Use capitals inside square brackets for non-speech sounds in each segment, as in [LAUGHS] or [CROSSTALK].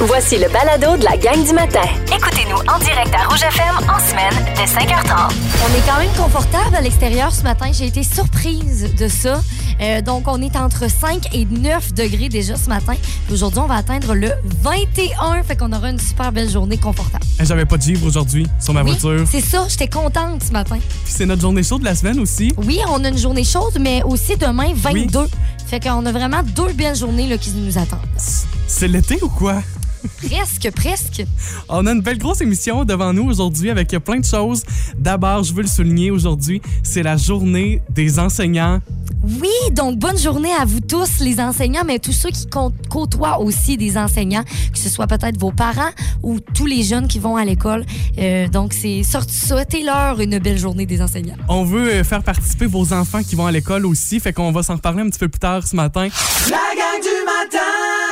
Voici le balado de la gang du matin. Écoutez-nous en direct à Rouge FM en semaine dès 5h30. On est quand même confortable à l'extérieur ce matin. J'ai été surprise de ça. Euh, donc, on est entre 5 et 9 degrés déjà ce matin. Aujourd'hui, on va atteindre le 21. Fait qu'on aura une super belle journée confortable. Hey, J'avais pas de givre aujourd'hui sur ma Oui, voiture. c'est ça. J'étais contente ce matin. Puis c'est notre journée chaude de la semaine aussi. Oui, on a une journée chaude, mais aussi demain, 22. Fait qu'on a vraiment deux belles journées là, qui nous attendent. C'est l'été ou quoi? Presque, presque. On a une belle grosse émission devant nous aujourd'hui avec plein de choses. D'abord, je veux le souligner aujourd'hui, c'est la journée des enseignants. Oui, donc bonne journée à vous tous, les enseignants, mais tous ceux qui côtoient aussi des enseignants, que ce soit peut-être vos parents ou tous les jeunes qui vont à l'école. Euh, donc, c'est souhaitez-leur une belle journée des enseignants. On veut euh, faire participer vos enfants qui vont à l'école aussi, fait qu'on va s'en reparler un petit peu plus tard ce matin. La gang du matin!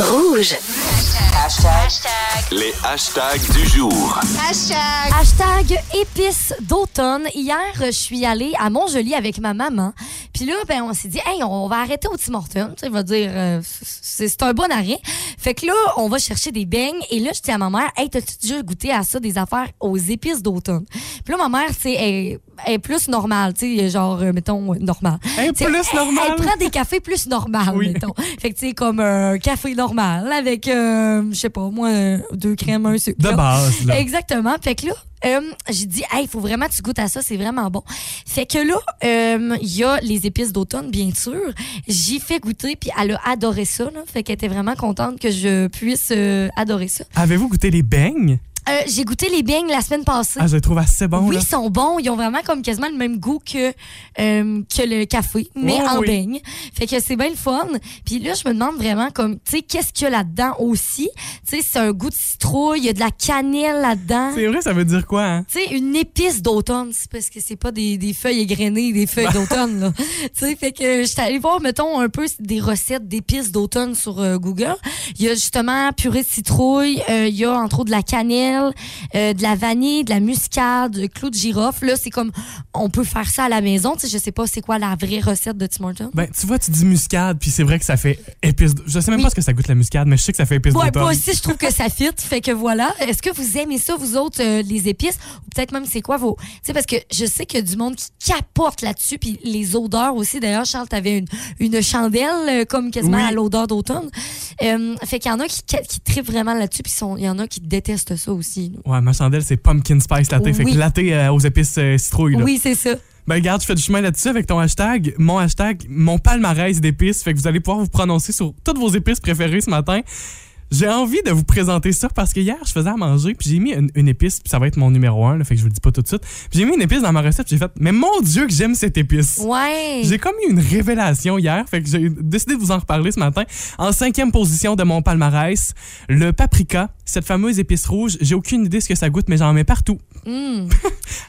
Rouge. Les hashtags du jour. Hashtag épices d'automne. Hier, je suis allée à Montjoli avec ma maman. Puis là, ben, on s'est dit, hey, on va arrêter au Tim Hortons. Tu sais, va dire, euh, c'est c'est un bon arrêt. Fait que là, on va chercher des beignes. Et là, je dis à ma mère, hey, t'as-tu déjà goûté à ça, des affaires aux épices d'automne? Puis là, ma mère, tu sais, elle, elle est plus normale, tu sais, genre, euh, mettons, euh, normale. Hey, Tu sais, plus elle- normale. Elle, prend des cafés plus normales, Oui. mettons. Fait que, tu sais, comme un café normal avec, euh, je sais pas, moi, euh, deux crèmes, un sucre. De là. base, là. Exactement. Fait que là, euh, j'ai dit, hey, il faut vraiment que tu goûtes à ça, c'est vraiment bon. Fait que là, euh, il y a les épices d'automne, bien sûr. J'y fais goûter, puis elle a adoré ça. Là. Fait qu'elle était vraiment contente que je puisse euh, adorer ça. Avez-vous goûté les beignes? Euh, j'ai goûté les beignes la semaine passée. Ah, je les trouve assez bons, oui, là. ils sont bons. Ils ont vraiment comme quasiment le même goût que, euh, que le café, mais Oh, en oui. beigne. Fait que c'est bien le fun. Puis là, je me demande vraiment comme, tu sais, qu'est-ce qu'il y a là-dedans aussi? Tu sais, c'est un goût de citrouille, il y a de la cannelle là-dedans. C'est vrai, ça veut dire quoi, hein? Tu sais, une épice d'automne, c'est parce que c'est pas des, des feuilles égrenées, des feuilles [LAUGHS] d'automne, là. Tu sais, fait que j'étais allée voir, mettons, un peu des recettes d'épices d'automne sur euh, Google. Il y a justement purée de citrouille, euh, il y a entre autres de la cannelle, euh, de la vanille, de la muscade, de clou de girofle. Là, c'est comme, on peut faire ça à la maison. Tu sais, je sais pas c'est quoi la vraie recette de Tim Hortons. Ben, tu vois, tu dis muscade, puis c'est vrai que ça fait épice. Je sais même Oui. pas ce que ça goûte la muscade, mais je sais que ça fait épice Ouais, d'automne. moi aussi, je trouve que ça fit. Fait que voilà. Est-ce que vous aimez ça, vous autres, euh, les épices? Ou peut-être même, c'est quoi vos. Tu sais, parce que je sais qu'il y a du monde qui capote là-dessus. Puis les odeurs aussi. D'ailleurs, Charles, t'avais une, une chandelle, euh, comme quasiment Oui. à l'odeur d'automne. Fait qu'il y en a qui, qui trippent vraiment là-dessus. Puis il y en a qui détestent ça aussi. Là. Ouais, ma chandelle, c'est pumpkin spice latte. Fait que latte euh, aux épices euh, là. Oui, c'est ça. Ben, regarde, je fais du chemin là-dessus avec ton hashtag. Mon hashtag, mon palmarès d'épices. Fait que vous allez pouvoir vous prononcer sur toutes vos épices préférées ce matin. J'ai envie de vous présenter ça parce que hier, je faisais à manger, puis j'ai mis une, une épice, puis ça va être mon numéro un, là, fait que je vous le dis pas tout de suite. J'ai mis une épice dans ma recette, j'ai fait, mais mon Dieu, que j'aime cette épice. Ouais. J'ai comme eu une révélation hier, fait que j'ai décidé de vous en reparler ce matin. En cinquième position de mon palmarès, le paprika, cette fameuse épice rouge. J'ai aucune idée ce que ça goûte, mais j'en mets partout. Mm. [LAUGHS]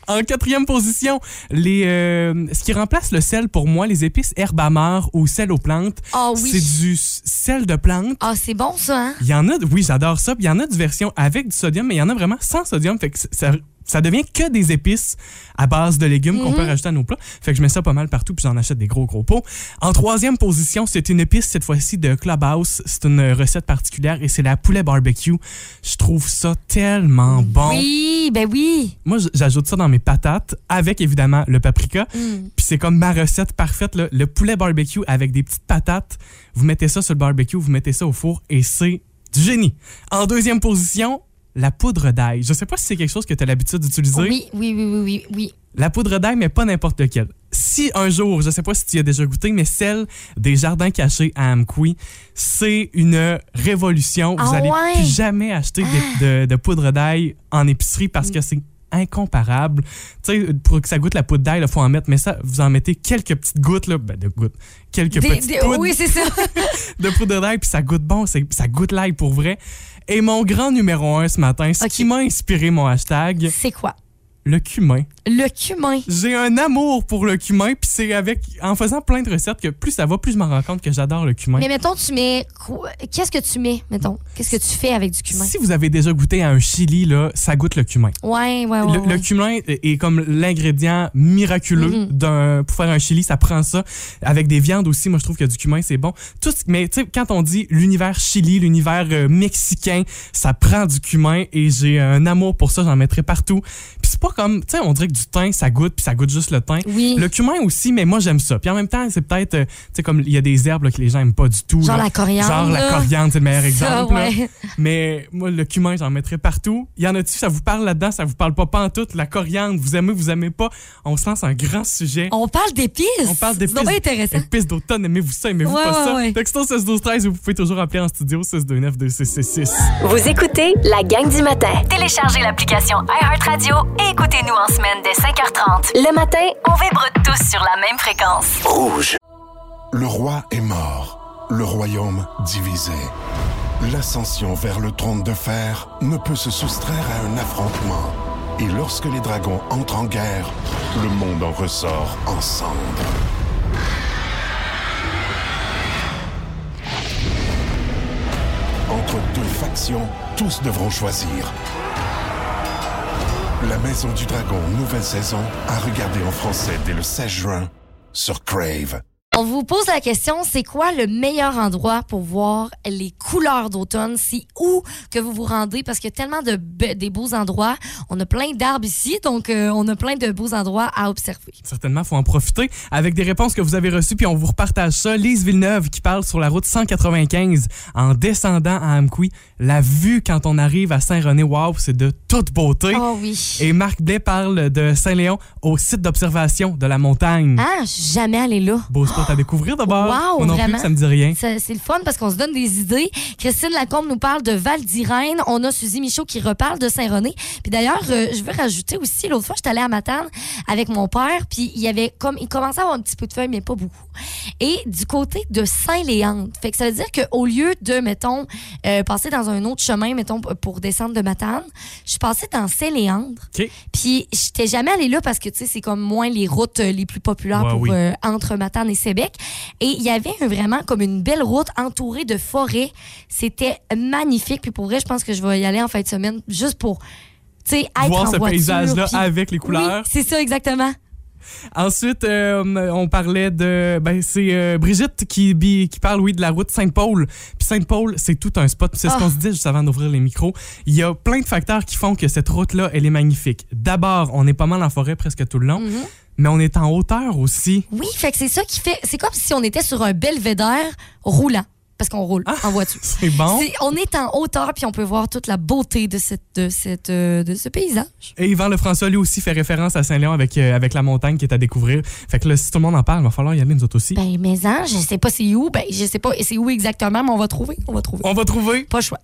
En quatrième position, les, euh, ce qui remplace le sel pour moi, les épices herbes amères ou sel aux plantes. Ah oui. C'est du sel de plante. Ah, c'est bon, ça, hein? Il y en a, oui, j'adore ça. Il y en a du version avec du sodium, mais il y en a vraiment sans sodium. Fait que ça, ça devient que des épices à base de légumes qu'on Mhm. peut rajouter à nos plats. Fait que je mets ça pas mal partout, puis j'en achète des gros, gros pots. En troisième position, c'est une épice, cette fois-ci, de Clubhouse. C'est une recette particulière et c'est la poulet barbecue. Je trouve ça tellement bon. Oui, ben oui. Moi, j'ajoute ça dans mes patates avec évidemment le paprika. Mm. Puis c'est comme ma recette parfaite, là. le poulet barbecue avec des petites patates. Vous mettez ça sur le barbecue, vous mettez ça au four et c'est du génie. En deuxième position, la poudre d'ail. Je sais pas si c'est quelque chose que tu as l'habitude d'utiliser. Oui, oui, oui, oui, oui, oui. La poudre d'ail, mais pas n'importe laquelle. Si un jour, je sais pas si tu y as déjà goûté, mais celle des jardins cachés à Amqui, c'est une révolution. Vous Ah allez ouais? plus jamais acheter de, de- de poudre d'ail en épicerie parce que c'est incomparable. Tu sais, pour que ça goûte la poudre d'ail, il faut en mettre, mais ça, vous en mettez quelques petites gouttes, là, ben, de gouttes, quelques Des- petites des- poudres oui, c'est ça. [LAUGHS] de poudre d'ail, puis ça goûte bon, ça goûte l'ail pour vrai. Et mon grand numéro un ce matin, ce qui m'a inspiré mon hashtag, c'est quoi? le cumin. Le cumin. J'ai un amour pour le cumin, puis c'est avec en faisant plein de recettes que plus ça va, plus je me rends compte que j'adore le cumin. Mais mettons, tu mets. Qu'est-ce que tu mets, mettons? Qu'est-ce que tu fais avec du cumin? Si vous avez déjà goûté à un chili, là, ça goûte le cumin. Ouais, ouais, ouais. Le, ouais. le cumin est comme l'ingrédient miraculeux Mhm. d'un pour faire un chili. Ça prend ça avec des viandes aussi. Moi, je trouve que du cumin c'est bon. Tout, mais tu sais, quand on dit l'univers chili, l'univers euh, mexicain, ça prend du cumin et j'ai un amour pour ça. J'en mettrai partout. Puis c'est pas comme, tu sais, on dirait que du thym ça goûte puis ça goûte juste le thym. Oui. Le cumin aussi, mais moi j'aime ça. Puis en même temps, c'est peut-être, euh, tu sais, comme il y a des herbes là, que les gens aiment pas du tout. Genre là. la coriandre, Genre la coriandre, c'est le meilleur Ça, exemple. ouais. Mais moi, le cumin, j'en mettrais partout. Il y en a-tu, ça vous parle là-dedans, ça vous parle pas pantoute. La coriandre, vous aimez, vous aimez pas? On se lance un grand sujet. On parle d'épices. On parle d'épices. C'est intéressant. Épices d'automne, aimez-vous ça, aimez-vous Ouais, pas ouais, ça? ouais. Texto 16 12 13, vous pouvez toujours appeler en studio 629 2666. Vous écoutez la gang du matin. Téléchargez l'application iHeartRadio et écoutez-nous en semaine dès 5h30. Le matin, on vibre tous sur la même fréquence. Rouge. Le roi est mort, le royaume divisé. L'ascension vers le trône de fer ne peut se soustraire à un affrontement. Et lorsque les dragons entrent en guerre, le monde en ressort ensemble. Entre deux factions, tous devront choisir. La Maison du Dragon, nouvelle saison, à regarder en français dès le 16 juin sur Crave. On vous pose la question, c'est quoi le meilleur endroit pour voir les couleurs d'automne? C'est où que vous vous rendez? Parce qu'il y a tellement de be- des beaux endroits. On a plein d'arbres ici, donc euh, on a plein de beaux endroits à observer. Certainement, faut en profiter avec des réponses que vous avez reçues, puis on vous repartage ça. Lise Villeneuve qui parle sur la route 195 en descendant à Amqui. La vue quand on arrive à Saint-René, wow, c'est de toute beauté. Oh oui. Et Marc Blais parle de Saint-Léon au site d'observation de la montagne. Ah, jamais allé là. Beau spot à découvrir d'abord. Wow, Moi non vraiment. plus, ça me dit rien. C'est le fun parce qu'on se donne des idées. Christine Lacombe nous parle de Val d'Irène. On a Suzy Michaud qui reparle de Saint-René. Puis d'ailleurs, euh, je veux rajouter aussi, l'autre fois, j'étais allée à Matane avec mon père, puis il y avait comme, il commençait à avoir un petit peu de feuilles, mais pas beaucoup. Et du côté de Saint-Léandre. Fait que ça veut dire qu'au lieu de, mettons, euh, passer dans un autre chemin, mettons, pour descendre de Matane, je suis passée dans Saint-Léandre. OK. Puis j'étais jamais allée là parce que tu sais c'est comme moins les routes euh, les plus populaires Ouais, pour oui. euh, entre Matane et Sébec et il y avait vraiment comme une belle route entourée de forêts. C'était magnifique puis pour vrai je pense que je vais y aller en fin de semaine juste pour tu sais être Voir en ce paysage-là puis- avec les Oui, couleurs. c'est ça exactement. Ensuite, euh, on parlait de. Ben, c'est euh, Brigitte qui, qui parle, oui, de la route Sainte-Paul. Puis Sainte-Paul, c'est tout un spot. C'est ce Ah. qu'on se disait juste avant d'ouvrir les micros. Il y a plein de facteurs qui font que cette route-là, elle est magnifique. D'abord, on est pas mal en forêt presque tout le long, Mhm. mais on est en hauteur aussi. Oui, fait que c'est ça qui fait c'est comme si on était sur un belvédère roulant parce qu'on roule en voiture. [LAUGHS] C'est bon. On est en hauteur puis on peut voir toute la beauté de cette de cette euh, de ce paysage. Et Yvan Lefrançois, lui aussi, fait référence à Saint-Léon avec, euh, avec la montagne qui est à découvrir. Fait que là, si tout le monde en parle, il va falloir y aller nous autres aussi. Ben, mais hein, je sais pas c'est où. Ben, je sais pas c'est où exactement, mais on va trouver. On va trouver. On va trouver. Pas choix.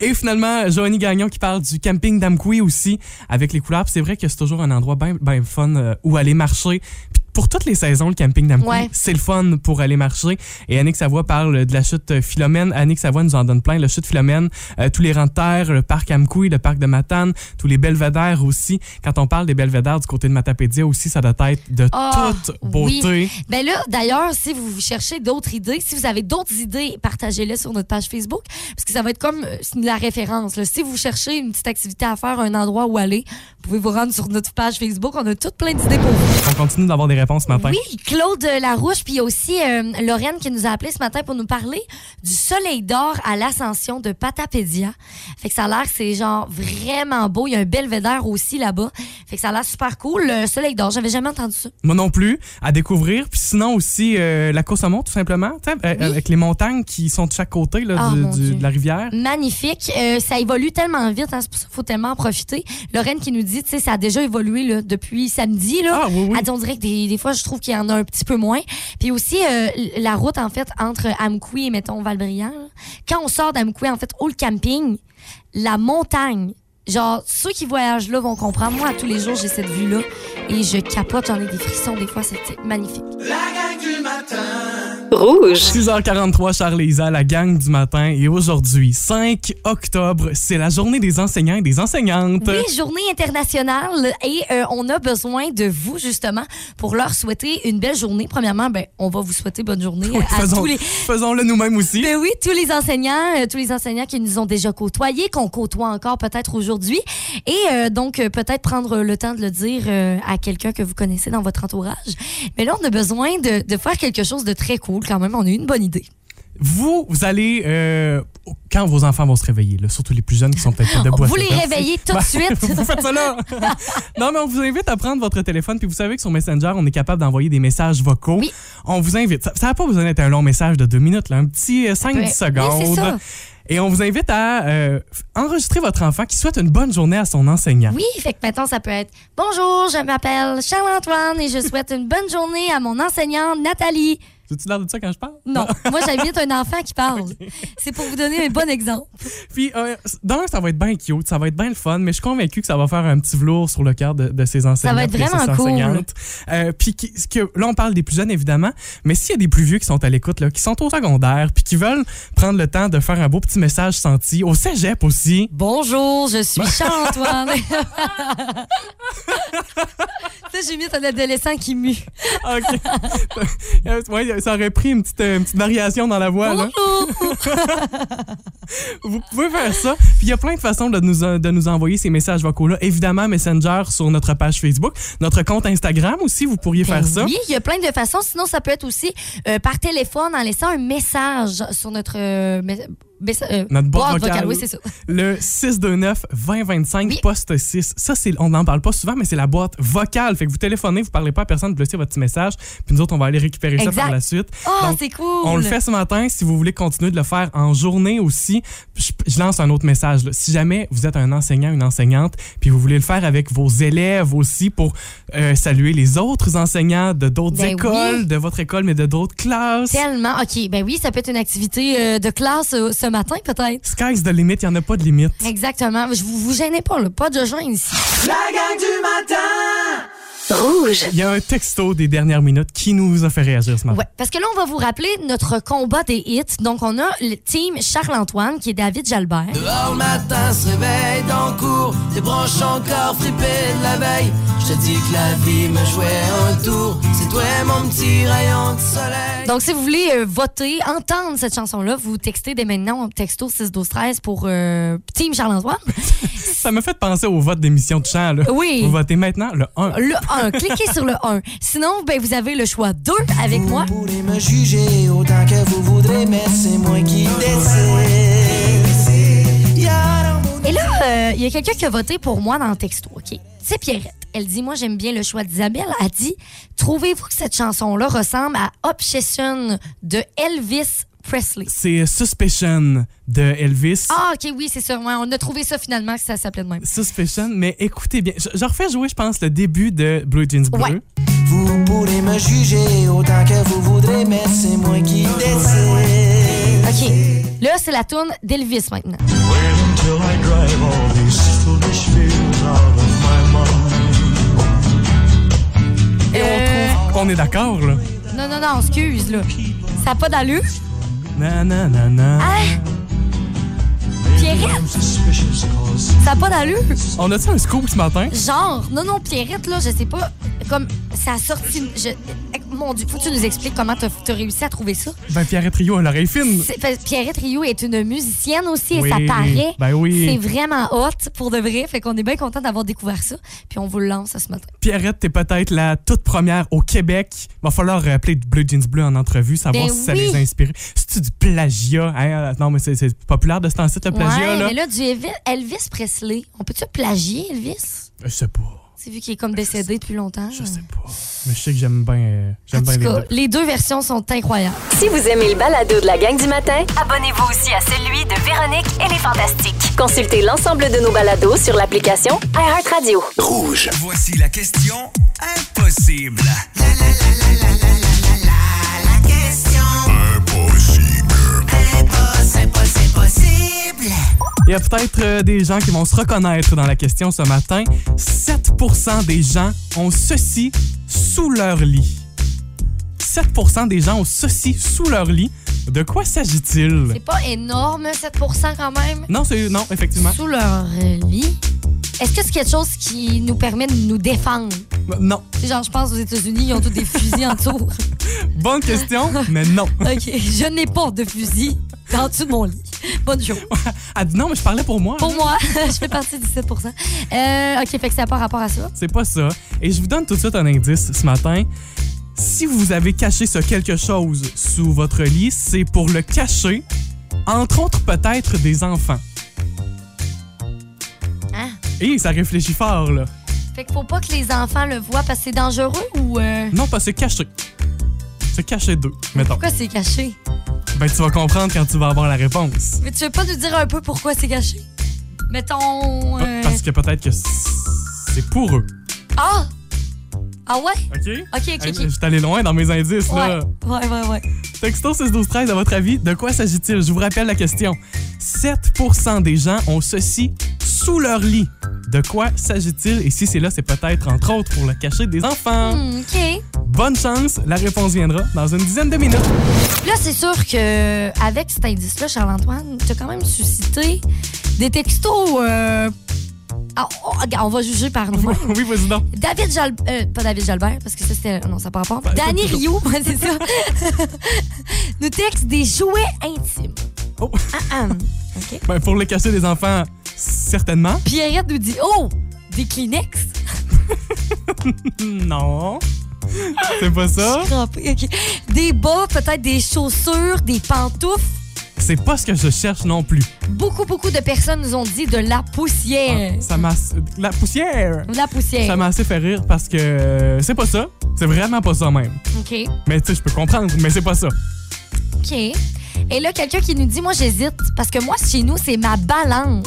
Et finalement, Joanie Gagnon qui parle du camping d'Amqui aussi, avec les couleurs. Puis C'est vrai que c'est toujours un endroit bien ben fun euh, où aller marcher. Puis pour toutes les saisons, le camping d'Amqui, Ouais. c'est le fun pour aller marcher. Et Annick Savoie parle de la chute euh, Philomène. Annick Savoie nous en donne plein. La chute Philomène, euh, tous les rangs de terre, le parc Amqui, le parc de Matane, tous les belvédères aussi. Quand on parle des belvédères du côté de Matapédia aussi, ça doit être de Ah, toute beauté. Ben là, d'ailleurs, si vous cherchez d'autres idées, si vous avez d'autres idées, partagez-les sur notre page Facebook, parce que ça va être comme euh, la référence. là. Si vous cherchez une petite activité à faire, un endroit où aller, vous pouvez vous rendre sur notre page Facebook. On a toutes plein d'idées pour vous. On continue d'avoir des réponses ce matin. Oui, Claude Larouche, puis aussi euh, Lorraine qui nous a appelé ce matin pour nous parler du soleil d'or à l'ascension de Patapédia. Fait que ça a l'air c'est genre vraiment beau. Il y a un belvédère aussi là-bas. Fait que ça a l'air super cool. Le soleil d'or, j'avais jamais entendu ça. Moi non plus, à découvrir. Puis sinon aussi, euh, la course à mont, tout simplement, euh, Oui. avec les montagnes qui sont de chaque côté là, Ah, du- du- de la rivière. Magnifique. Euh, ça évolue tellement vite, hein, c'est pour ça qu'il faut tellement en profiter. Lorraine qui nous dit, tu sais, ça a déjà évolué là, depuis samedi. Là. Ah, oui, oui. Elle dit, on dirait que des, des fois, je trouve qu'il y en a un petit peu moins. Puis aussi, euh, la route, en fait, entre Amqui et, mettons, Valbriand. Quand on sort d'Amqui, en fait, au camping, la montagne Genre, ceux qui voyagent là vont comprendre. Moi, à tous les jours, j'ai cette vue-là et je capote, j'en ai des frissons des fois, c'est magnifique. La gang du matin. Rouge. 6h43, Charles la gang du matin. Et aujourd'hui, 5 octobre, c'est la journée des enseignants et des enseignantes. Oui, journée internationale et euh, on a besoin de vous justement pour leur souhaiter une belle journée. Premièrement, ben, on va vous souhaiter bonne journée Oui, à faisons- tous les Faisons-le nous-mêmes aussi. Ben oui, tous les enseignants, euh, tous les enseignants qui nous ont déjà côtoyés, qu'on côtoie encore peut-être aujourd'hui. Et euh, donc, euh, peut-être prendre le temps de le dire euh, à quelqu'un que vous connaissez dans votre entourage. Mais là, on a besoin de, de faire quelque chose de très cool quand même. On a eu une bonne idée. Vous, vous allez, euh, quand vos enfants vont se réveiller, là, surtout les plus jeunes qui sont peut-être pas debout. à Vous les réveillez tout de Ben, suite. [LAUGHS] vous faites ça là. [LAUGHS] non, mais on vous invite à prendre votre téléphone. Puis vous savez que sur Messenger, on est capable d'envoyer des messages vocaux. Oui. On vous invite. Ça n'a pas besoin d'être un long message de deux minutes, là, un petit euh, 5-10 Ouais. secondes. Oui, c'est ça. Et on vous invite à euh, enregistrer votre enfant qui souhaite une bonne journée à son enseignant. Oui, fait que maintenant, ça peut être Bonjour, je m'appelle Charles-Antoine et je souhaite une bonne journée à mon enseignante Nathalie. As-tu l'air de ça quand je parle? Non, [LAUGHS] moi, j'invite un enfant qui parle. C'est pour vous donner un bon exemple. Puis, euh, d'un, ça va être bien cute, ça va être bien le fun, mais je suis convaincu que ça va faire un petit velours sur le cœur de, de ces enseignants. va être vraiment cool. Euh, puis, qui- que, là, on parle des plus jeunes, évidemment, mais s'il y a des plus vieux qui sont à l'écoute, qui sont au secondaire, puis qui veulent prendre le temps de faire un beau petit message senti, au cégep aussi, Bonjour, je suis [LAUGHS] Charles-Antoine. [LAUGHS] Ça, j'ai mis un adolescent qui mue. OK. Ouais, ça aurait pris une petite, euh, une petite variation dans la voix. là. Vous pouvez faire ça. Puis il y a plein de façons de nous, de nous envoyer ces messages vocaux-là. Évidemment, Messenger sur notre page Facebook, notre compte Instagram aussi, vous pourriez faire Ben ça. Oui, il y a plein de façons. Sinon, ça peut être aussi euh, par téléphone en laissant un message sur notre, euh, euh, Notre boîte vocale. Oui, c'est ça. Le 629-2025, Oui. poste 6. Ça, c'est, on n'en parle pas souvent, mais c'est la boîte vocale. Fait que vous téléphonez, vous parlez pas à personne, vous laissez votre petit message, puis nous autres, on va aller récupérer ça par la suite. Oh, c'est cool. On le fait ce matin. Si vous voulez continuer de le faire en journée aussi, je, je lance un autre message. là. Si jamais vous êtes un enseignant, une enseignante, puis vous voulez le faire avec vos élèves aussi pour euh, saluer les autres enseignants de d'autres Ben écoles, oui. de votre école, mais de d'autres classes. Tellement. OK, ben oui, ça peut être une activité euh, de classe ce matin, peut-être. Sky's the limit, il n'y en a pas de limite. Exactement. Je vous, vous gênez pas, là. Pas de gêne ici. La gang du matin. Rouge. Il y a un texto des dernières minutes qui nous a fait réagir ce matin. Ouais, parce que là, on va vous rappeler notre combat des hits. Donc, on a le team Charles-Antoine, qui est David Jalbert. Dehors le matin se réveille dans le cours, des branches encore frippées de la veille. Je te dis que la vie me jouait un tour, c'est toi mon petit rayon de soleil. Donc, si vous voulez euh, voter, entendre cette chanson-là, vous textez dès maintenant texto 6 12 13 pour euh, Team Charles-Antoine. [LAUGHS] Ça m'a fait penser au vote d'émission de chant. Là. Oui. Vous votez maintenant le 1. Le 1, cliquez sur le 1. Sinon, ben, vous avez le choix 2 avec moi. Vous pourrez me juger autant que vous voudrez, mais c'est moi qui décide. Et là, euh, il y a quelqu'un qui a voté pour moi dans le texto, OK? C'est Pierrette. Elle dit, moi, j'aime bien le choix d'Isabelle. Elle dit, trouvez-vous que cette chanson-là ressemble à Obsession de Elvis Presley? C'est Suspicion de Elvis. Ah, OK, oui, c'est ça. Ouais, on a trouvé ça finalement que ça s'appelait de même. Suspicion, mais écoutez bien. Je, je refais jouer, je pense, le début de Blue Jeans Bleu. Ouais. Vous pourrez me juger autant que vous voudrez, mais c'est moi qui décide. OK. Là, c'est la tourne d'Elvis maintenant. Et Euh, on trouve qu'on est d'accord, là. Non, non, non, excuse, là. Ça n'a pas d'allure. Na, na, na, na. Hein? Pierrette? Ça n'a pas d'allure. On a-tu un scoop ce matin? Genre, non, non, Pierrette, là, je sais pas, comme, ça a sorti. Je, mon Dieu, faut que tu nous expliques comment t'as as réussi à trouver ça? Ben, Pierrette Rio a l'oreille fine. Fait- Pierrette Rio est une musicienne aussi Oui, et ça paraît. ben oui. C'est vraiment hot pour de vrai. Fait qu'on est bien content d'avoir découvert ça. Puis on vous le lance ce matin. Pierrette, t'es peut-être la toute première au Québec. Va falloir appeler Blue Jeans Bleu en entrevue, savoir Ben si ça les a inspirés. C'est-tu du plagiat? Hein? Non, mais c'est- c'est populaire de ce temps-ci, le plagiat, ouais, là? mais là, du Elvis, Elvis Presley. On peut-tu plagier Elvis? Je sais pas. C'est vu qu'il est comme décédé depuis longtemps. Je sais pas. Mais je sais que j'aime bien En j'aime bien les cas, deux. les deux versions sont incroyables. Si vous aimez le balado de la gang du matin, abonnez-vous aussi à celui de Véronique et les Fantastiques. Consultez l'ensemble de nos balados sur l'application iHeartRadio. Rouge. Voici la question impossible. La, la, la, la, la, la, la, Il y a peut-être euh, des gens qui vont se reconnaître dans la question ce matin. 7% des gens ont ceci sous leur lit. 7% des gens ont ceci sous leur lit. De quoi s'agit-il? C'est pas énorme, 7% quand même? Non, c'est non, effectivement. Sous leur lit? Est-ce que c'est quelque chose qui nous permet de nous défendre? Non. Genre, je pense aux États-Unis, ils ont tous des fusils en dessous. [LAUGHS] Bonne question, mais non. [LAUGHS] OK, je n'ai pas de fusil dessous de mon lit. [LAUGHS] Bonne jour. Elle dit non, mais je parlais pour moi. Pour moi, [LAUGHS] je fais partie du 7% euh, OK, fait que ça pas rapport à ça. C'est pas ça. Et je vous donne tout de suite un indice ce matin. Si vous avez caché ce quelque chose sous votre lit, c'est pour le cacher, entre autres peut-être des enfants. Hein? Et ça réfléchit fort, là. Fait qu'il faut pas que les enfants le voient parce que c'est dangereux ou. euh, Non, pas c'est caché. C'est caché d'eux, mettons. Pourquoi c'est caché? Ben, tu vas comprendre quand tu vas avoir la réponse. Mais tu veux pas nous dire un peu pourquoi c'est caché? Mettons. euh, Parce que peut-être que c'est pour eux. Ah! Ah ouais? OK? OK, OK, OK. Je suis allé loin dans mes indices, Ouais, là. ouais, ouais, ouais. Texto 6 12 13 à votre avis, de quoi s'agit-il? Je vous rappelle la question. 7% des gens ont ceci sous leur lit. De quoi s'agit-il? Et si c'est là, c'est peut-être, entre autres, pour le cacher des enfants. Hmm, OK. Bonne chance, la réponse viendra dans une dizaine de minutes. Là, c'est sûr que avec cet indice-là, Charles-Antoine, tu as quand même suscité des textos. euh, ah, oh, on va juger par nous. [LAUGHS] oui, vas-y donc. David Jalbert, euh, pas David Jalbert, parce que ça c'était. Non, ça n'a pas. Ben, Danny Rio, [LAUGHS] c'est ça. [LAUGHS] nous texte des jouets intimes. Oh. Ah, ah. OK. Ben, pour le cacher des enfants, certainement. Pierrette nous dit Oh, des Kleenex. Non. C'est pas ça. Des bas, peut-être des chaussures, des pantoufles. C'est pas ce que je cherche non plus. Beaucoup, beaucoup de personnes nous ont dit de la poussière. Ça m'a. La poussière! La poussière. Ça m'a assez fait rire parce que euh, c'est pas ça. C'est vraiment pas ça même. OK. Mais tu sais, je peux comprendre, mais c'est pas ça. OK. Et là, quelqu'un qui nous dit, moi, j'hésite, parce que moi, chez nous, c'est ma balance.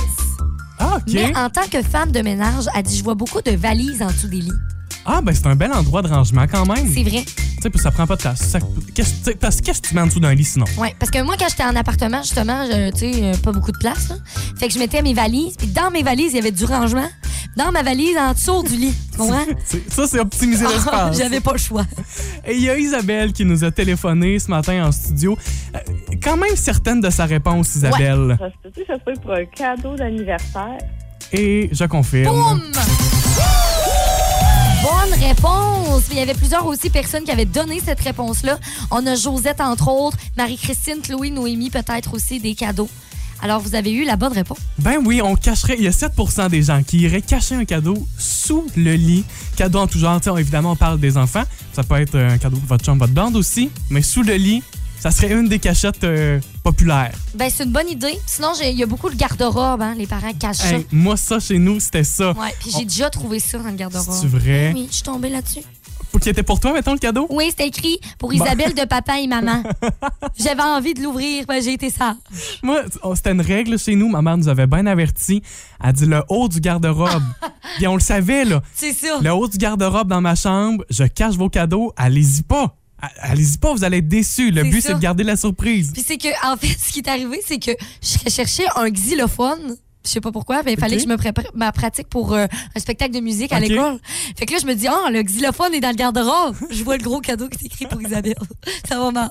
Ah, OK. Mais en tant que femme de ménage, elle dit, je vois beaucoup de valises en dessous des lits. Ah, ben c'est un bel endroit de rangement quand même. C'est vrai. Tu sais, puis ça prend pas de place. Ça- qu'est-ce- que qu'est-ce que tu mets en dessous d'un lit sinon? Ouais, parce que moi, quand j'étais en appartement, justement, je- tu sais, euh, pas beaucoup de place, là. Fait que je mettais mes valises, puis dans mes valises, il y avait du rangement. Dans ma valise, en dessous du lit. Tu comprends? [LAUGHS] C'est- Ça, c'est optimiser l'espace. J'avais pas le choix. Et il y a Isabelle qui nous a téléphoné ce matin en studio. Euh, quand même certaine de sa réponse, Isabelle. Ça se que ça soit pour un cadeau d'anniversaire? Et je confirme. Boum! Bonne réponse! Il y avait plusieurs aussi personnes qui avaient donné cette réponse-là. On a Josette, entre autres, Marie-Christine, Chloé, Noémie, peut-être aussi des cadeaux. Alors, vous avez eu la bonne réponse. Ben oui, on cacherait. Il y a 7 des gens qui iraient cacher un cadeau sous le lit. Cadeau en tout genre. Évidemment, on parle des enfants. Ça peut être un cadeau pour votre chambre, votre bande aussi. Mais sous le lit, ça serait une des cachettes euh, populaires. Ben, c'est une bonne idée. Sinon, il y a beaucoup de garde-robe, hein, les parents cachent ça. Hey, moi, ça, chez nous, c'était ça. Ouais, puis j'ai déjà trouvé ça dans le garde-robe. C'est vrai? Oui, je suis tombée là-dessus. Pour qui était pour toi, mettons, le cadeau? Oui, c'était écrit pour Bon. Isabelle de papa et maman. [LAUGHS] J'avais envie de l'ouvrir, ben, j'ai été ça. Moi, oh, c'était une règle chez nous. Ma mère nous avait bien averti. Elle dit le haut du garde-robe. [LAUGHS] Puis on le savait, là. C'est ça. Le haut du garde-robe dans ma chambre, je cache vos cadeaux. Allez-y pas. A- Allez-y pas, vous allez être déçus. Le but, c'est de garder la surprise. Puis c'est que, en fait, ce qui est arrivé, c'est que je cherchais un xylophone. Je sais pas pourquoi, mais il fallait que je me prépare ma pratique pour euh, un spectacle de musique à l'école. Fait que là, je me dis, ah, le xylophone est dans le garde-robe. Je vois le gros cadeau qui est écrit pour Isabelle. [LAUGHS] Ça va mal.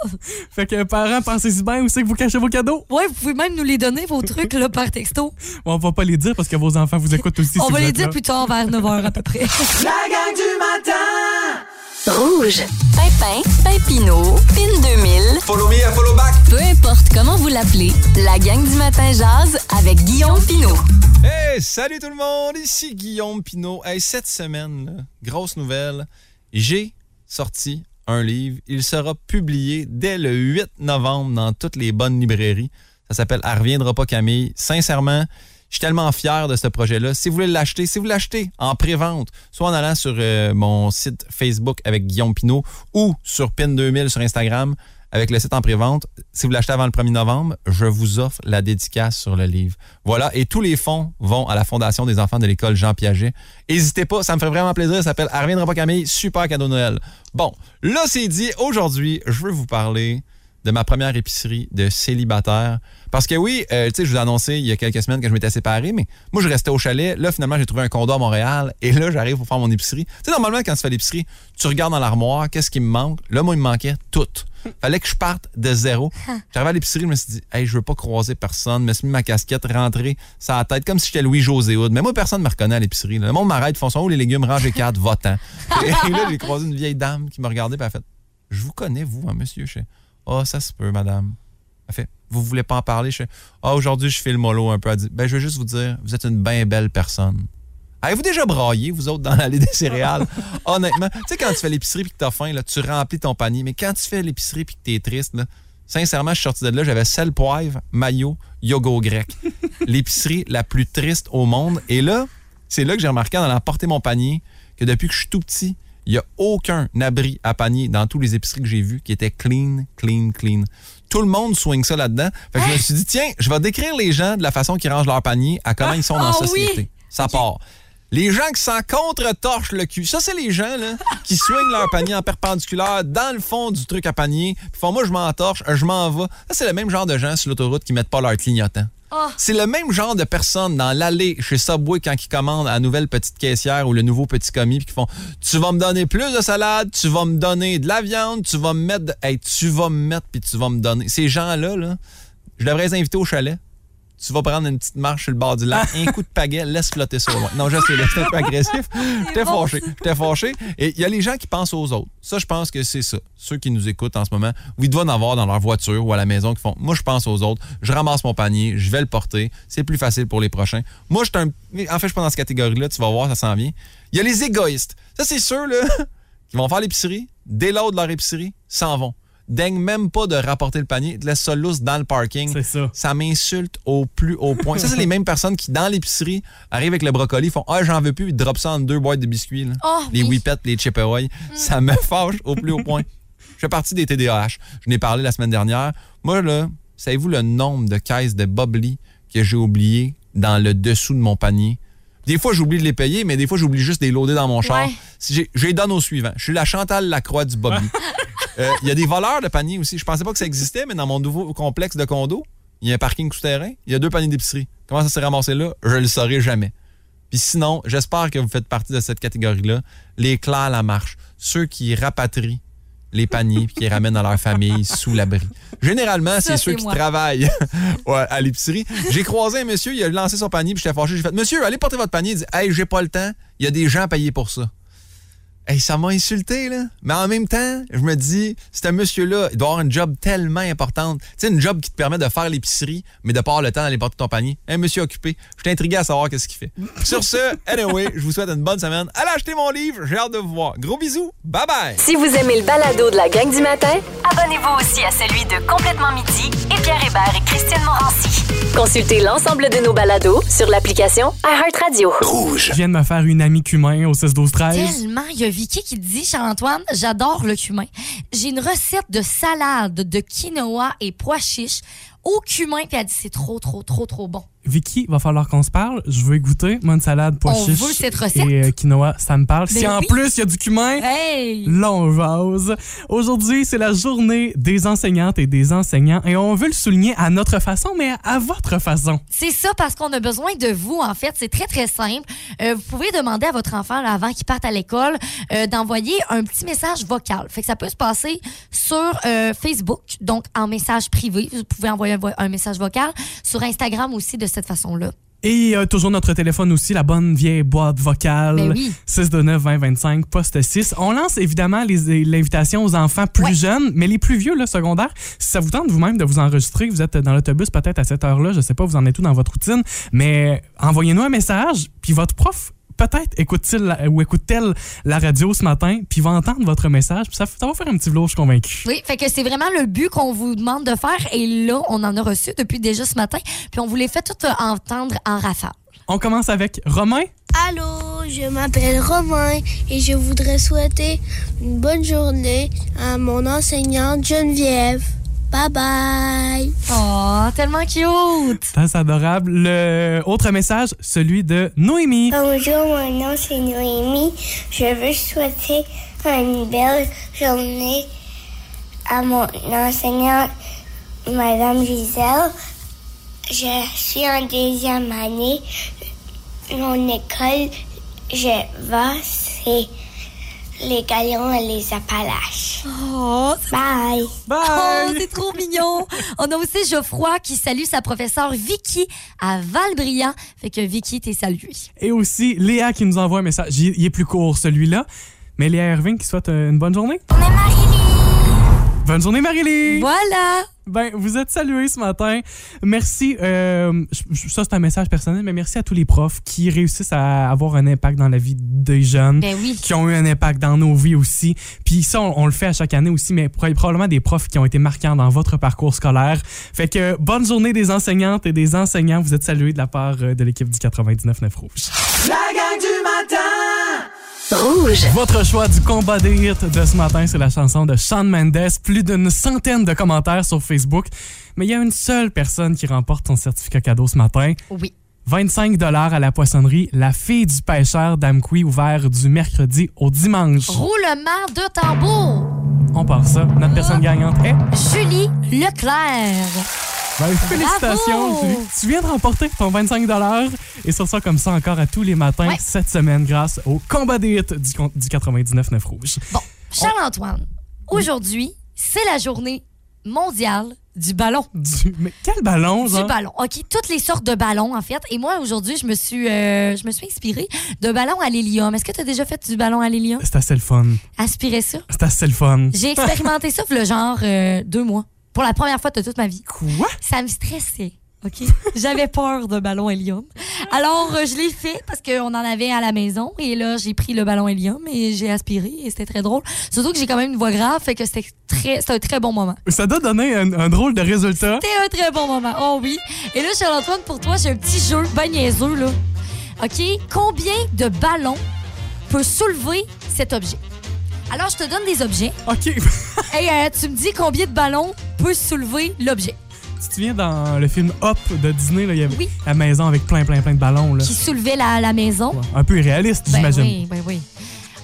Fait que, parents, pensez-y bien où c'est que vous cachez vos cadeaux? Ouais, vous pouvez même nous les donner, vos trucs, là, par texto. On va pas les dire parce que vos enfants vous écoutent aussi. On si va vous les dire là. plus tard, vers 9h à peu près. La gang du matin! Rouge. Pimpin, Pimpino, Pin 2000. Follow me, follow back! Peu importe comment vous l'appelez, la gang du matin jazz avec Guillaume Pinot. Hey, salut tout le monde, ici Guillaume Pinot. Hey, cette semaine, là, grosse nouvelle, j'ai sorti un livre. Il sera publié dès le 8 novembre dans toutes les bonnes librairies. Ça s'appelle Elle reviendra pas Camille. Sincèrement, je suis tellement fier de ce projet-là. Si vous voulez l'acheter, si vous l'achetez en pré-vente, soit en allant sur euh, mon site Facebook avec Guillaume Pinot ou sur Pin2000 sur Instagram avec le site en pré-vente, si vous l'achetez avant le 1er novembre, je vous offre la dédicace sur le livre. Voilà, et tous les fonds vont à la Fondation des enfants de l'école Jean Piaget. N'hésitez pas, ça me ferait vraiment plaisir. Ça s'appelle Elle reviendra pas Camille, super cadeau de Noël. Bon, là c'est dit, aujourd'hui, je veux vous parler de ma première épicerie de célibataire. Parce que oui, euh, tu sais, je vous ai annoncé il y a quelques semaines que je m'étais séparé, mais moi, je restais au chalet. Là, finalement, j'ai trouvé un condo à Montréal. Et là, j'arrive pour faire mon épicerie. Tu sais, normalement, quand tu fais l'épicerie, tu regardes dans l'armoire, qu'est-ce qui me manque? Là, moi, il me manquait tout. Fallait que je parte de zéro. [LAUGHS] J'arrive à l'épicerie, je me suis dit, hey, je veux pas croiser personne. Je me suis mis ma casquette, rentrée ça la tête, comme si j'étais Louis-José Hood. Mais moi, personne ne me reconnaît à l'épicerie. Le monde m'arrête, font son haut, les légumes, rangés 4, votant. [LAUGHS] Et là, j'ai croisé une vieille dame qui me regardait, elle a fait, je vous connais, vous, hein, monsieur. Je ah, ça se peut, madame. Elle fait, vous voulez pas en parler? Je fais, ah, aujourd'hui, je fais le mollo un peu. Elle dit, ben, je veux juste vous dire, vous êtes une bien belle personne. Avez-vous déjà braillé, vous autres, dans l'allée des céréales? [LAUGHS] Honnêtement, tu sais, quand tu fais l'épicerie puis que t'as faim, là, tu remplis ton panier. Mais quand tu fais l'épicerie puis que t'es triste, là, sincèrement, je suis sorti de là, j'avais sel, poivre, maillot, yogourt grec. [LAUGHS] L'épicerie la plus triste au monde. Et là, c'est là que j'ai remarqué en allant porter mon panier que depuis que je suis tout petit, il n'y a aucun abri à panier dans tous les épiceries que j'ai vues qui était clean, clean, clean. Tout le monde swing ça là-dedans. Fait que je me suis dit, tiens, je vais décrire les gens de la façon qu'ils rangent leur panier à comment ils sont dans la Ah oui! société. Ça part. Les gens qui s'en contre-torchent le cul. Ça, c'est les gens là, qui swingent leur panier en perpendiculaire dans le fond du truc à panier. Puis font, moi, je m'en torche, je m'en vais. Ça, c'est le même genre de gens sur l'autoroute qui mettent pas leur clignotant. Ah. C'est le même genre de personnes dans l'allée chez Subway quand ils commandent la nouvelle petite caissière ou le nouveau petit commis qui font Tu vas me donner plus de salade, tu vas me donner de la viande, tu vas me mettre. de- Hey, tu vas me mettre puis tu vas me donner. Ces gens-là, là, je devrais les inviter au chalet. Tu vas prendre une petite marche sur le bord du lac, un coup de pagaie, laisse flotter ça loin. Non, je sais, c'est un peu agressif. [LAUGHS] J'étais fâché. J'étais fâché. Et il y a les gens qui pensent aux autres. Ça, je pense que c'est ça. Ceux qui nous écoutent en ce moment, ils doivent en avoir dans leur voiture ou à la maison qui font Moi, je pense aux autres, je ramasse mon panier, je vais le porter. C'est plus facile pour les prochains. Moi, je suis un. En fait, je suis pas dans cette catégorie-là, tu vas voir, ça s'en vient. Il y a les égoïstes. Ça, c'est ceux, là, [LAUGHS] qui vont faire l'épicerie, déloadent leur épicerie, s'en vont. Daignent même pas de rapporter le panier, te laissent ça lousse dans le parking. C'est ça. Ça m'insulte au plus haut point. ça, c'est les mêmes personnes qui, dans l'épicerie, arrivent avec le brocoli, font Ah, j'en veux plus, ils drop ça en deux boîtes de biscuits. là. Oh, les oui. Whippets, les Chip Ahoy. Ça me fâche au plus haut point. Je fais partie des TDAH. Je n'ai parlé la semaine dernière. Moi, là, savez-vous le nombre de caisses de Bubbly que j'ai oublié dans le dessous de mon panier? Des fois, j'oublie de les payer, mais des fois, j'oublie juste de les loader dans mon char. J'ai- Je les donne au suivant. Je suis la Chantal Lacroix du Bubbly. [LAUGHS] Euh, Il y a des voleurs de paniers aussi. Je pensais pas que ça existait, mais dans mon nouveau complexe de condo, il y a un parking souterrain, il y a deux paniers d'épicerie. Comment ça s'est ramassé là? Je le saurai jamais. Puis sinon, j'espère que vous faites partie de cette catégorie-là. Les clairs à la marche. Ceux qui rapatrient les paniers puis qui les ramènent dans leur famille sous l'abri. Généralement, c'est ceux qui moi. travaillent [LAUGHS] à l'épicerie. J'ai croisé un monsieur, il a lancé son panier puis j'étais fâché. J'ai fait Monsieur, allez porter votre panier. Il dit Hey, j'ai pas le temps. Il y a des gens à payer pour ça. Hey, ça m'a insulté, là. Mais en même temps, je me dis, c'est un monsieur-là, il doit avoir une job tellement importante. Tu sais, une job qui te permet de faire l'épicerie, mais de pas avoir le temps d'aller porter ton panier. Un monsieur occupé. Je suis intrigué à savoir qu'est-ce qu'il fait. [LAUGHS] Sur ce, anyway, je vous souhaite une bonne semaine. Allez acheter mon livre, j'ai hâte de vous voir. Gros bisous. Bye bye. Si vous aimez le balado de la gang du matin, Abonnez-vous aussi à celui de Complètement Midi et Pierre Hébert et Christine Morancy. consultez l'ensemble de nos balados sur l'application iHeartRadio. Rouge. Je viens de me faire une amie cumin au 6 12 13 Tellement. Il y a Vicky qui dit, Charles-Antoine, j'adore le cumin. J'ai une recette de salade de quinoa et pois chiches au cumin. Puis elle dit, c'est trop, trop, trop, trop bon. Vicky, va falloir qu'on se parle. Je veux goûter mon salade pois On chiche veut cette recette? et euh, quinoa, ça me parle. Ben si en plus il y a du cumin, Hey! Là, on jase. Aujourd'hui, c'est la journée des enseignantes et des enseignants et on veut le souligner à notre façon, mais à votre façon. C'est ça parce qu'on a besoin de vous, en fait. C'est très, très simple. Euh, vous pouvez demander à votre enfant, là, avant qu'il parte à l'école, euh, d'envoyer un petit message vocal. Fait que ça peut se passer sur Facebook, donc en message privé. Vous pouvez envoyer un, un message vocal. Sur Instagram aussi, de cette façon-là. Et euh, toujours notre téléphone aussi, la bonne vieille boîte vocale. Ben oui. 629 20 25 poste 6. On lance évidemment l'invitation aux enfants plus Ouais. jeunes, mais les plus vieux, là, secondaires, si ça vous tente vous-même de vous enregistrer, vous êtes dans l'autobus peut-être à cette heure-là, je sais pas, vous en êtes où dans votre routine, mais envoyez-nous un message, puis votre prof peut-être écoute-t-il ou écoute-t-elle la radio ce matin, puis va entendre votre message, puis ça, ça va faire un petit vlog, je suis convaincu. Oui, fait que c'est vraiment le but qu'on vous demande de faire. Et là, on en a reçu depuis déjà ce matin. Puis on vous les fait tout entendre en rafale. On commence avec Romain. Allô, je m'appelle Romain et je voudrais souhaiter une bonne journée à mon enseignante Geneviève. Bye bye. Oh, tellement cute! C'est adorable. Le autre message, celui de Noémie. Bonjour, mon nom c'est Noémie. Je veux souhaiter une belle journée à mon enseignante, Madame Gisèle. Je suis en deuxième année. Mon école, je vais, c'est les Gaillons et les Appalaches. Oh, Bye. Oh, c'est trop mignon. On a aussi Geoffroy qui salue sa professeure Vicky à Valbriand. Fait que Vicky, t'es saluée. Et aussi Léa qui nous envoie un message. Il est plus court celui-là. Mais Léa Irving qui souhaite une bonne journée. Bonne journée Marie-Lee! Voilà! Ben, vous êtes salués ce matin. Merci. euh, ça, c'est un message personnel, mais merci à tous les profs qui réussissent à avoir un impact dans la vie des jeunes. Ben oui. Qui ont eu un impact dans nos vies aussi. Puis ça, on, on le fait à chaque année aussi, mais pro- probablement des profs qui ont été marquants dans votre parcours scolaire. Fait que bonne journée des enseignantes et des enseignants. Vous êtes salués de la part euh, de l'équipe du 99.9 Rouge. La gang! Rouge. Votre choix du combat des hits de ce matin, c'est la chanson de Shawn Mendes. Plus d'une centaine de commentaires sur Facebook. Mais il y a une seule personne qui remporte son certificat cadeau ce matin. Oui. 25 à la poissonnerie La Fille du pêcheur d'Amqui, ouvert du mercredi au dimanche. Roulement de tambour. On part ça. Notre personne gagnante est... Julie Leclerc. Ben, félicitations, Bravo! Julie. Tu viens de remporter ton 25 et sur ça comme ça encore à tous les matins Ouais. cette semaine grâce au combat des hits du, du 99.9 Rouge. Bon, Charles-Antoine, aujourd'hui, c'est la journée mondiale du ballon. Du- mais quel ballon, Du genre? ballon. OK, toutes les sortes de ballons, en fait. Et moi, aujourd'hui, je me suis euh, je me suis inspirée de ballons à l'hélium. Est-ce que tu as déjà fait du ballon à l'hélium? C'est assez le fun. Aspirer ça? C'est assez le fun. J'ai expérimenté ça, le genre euh, deux mois. Pour la première fois de toute ma vie. Quoi? Ça me stressait. OK? [LAUGHS] J'avais peur de ballon hélium. Alors, euh, je l'ai fait parce qu'on en avait à la maison. Et là, j'ai pris le ballon hélium et j'ai aspiré et c'était très drôle. Surtout que j'ai quand même une voix grave, fait que c'était très, c'était un très bon moment. Ça doit donner un, un drôle de résultat? C'était un très bon moment. Oh oui. Et là, Charles-Antoine, pour toi, j'ai un petit jeu ben niaiseux, là. OK? Combien de ballons peut soulever cet objet? Alors, je te donne des objets. OK. [LAUGHS] Et euh, tu me dis combien de ballons peut soulever l'objet? Tu te souviens dans le film Hop de Disney, là, il y avait Oui. la maison avec plein, plein, plein de ballons. Là. qui soulevait la, la maison? Ouais, Un peu irréaliste, Ben j'imagine. oui, ben oui.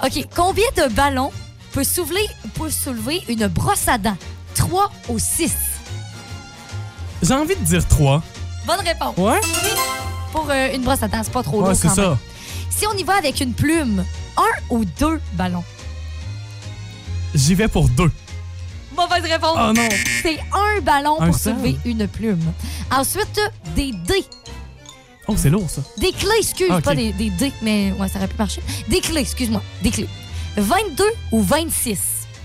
OK, combien de ballons peut soulever, peut soulever une brosse à dents? 3 ou 6? J'ai envie de dire 3. Bonne réponse. Ouais? Pour euh, une brosse à dents, c'est pas trop Ouais, lourd c'est quand ça. Si on y va avec une plume, un ou deux ballons? J'y vais pour 2. Mauvaise réponse. Oh non! C'est un ballon Un pour seul? soulever une plume. Ensuite, des dés. Oh, c'est lourd, ça. Des clés, excuse, Ah, ok. pas des, des dés, mais ouais, ça aurait pu marcher. Des clés, excuse-moi, des clés. 22 ou 26